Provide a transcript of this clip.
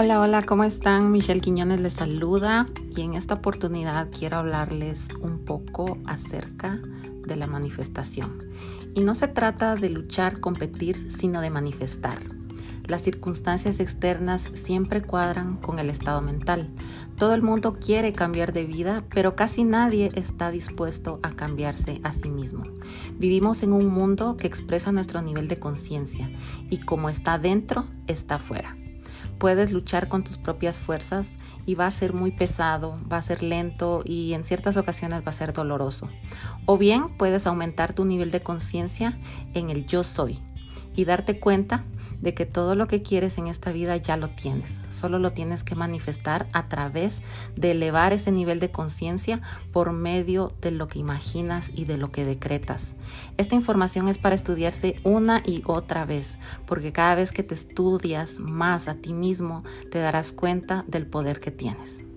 Hola, hola, ¿cómo están? Michelle Quiñones les saluda y en esta oportunidad quiero hablarles un poco acerca de la manifestación. Y no se trata de luchar, competir, sino de manifestar. Las circunstancias externas siempre cuadran con el estado mental. Todo el mundo quiere cambiar de vida, pero casi nadie está dispuesto a cambiarse a sí mismo. Vivimos en un mundo que expresa nuestro nivel de conciencia y como está dentro, está fuera puedes luchar con tus propias fuerzas y va a ser muy pesado, va a ser lento y en ciertas ocasiones va a ser doloroso. O bien puedes aumentar tu nivel de conciencia en el yo soy y darte cuenta de que todo lo que quieres en esta vida ya lo tienes. Solo lo tienes que manifestar a través de elevar ese nivel de conciencia por medio de lo que imaginas y de lo que decretas. Esta información es para estudiarse una y otra vez, porque cada vez que te estudias más a ti mismo, te darás cuenta del poder que tienes.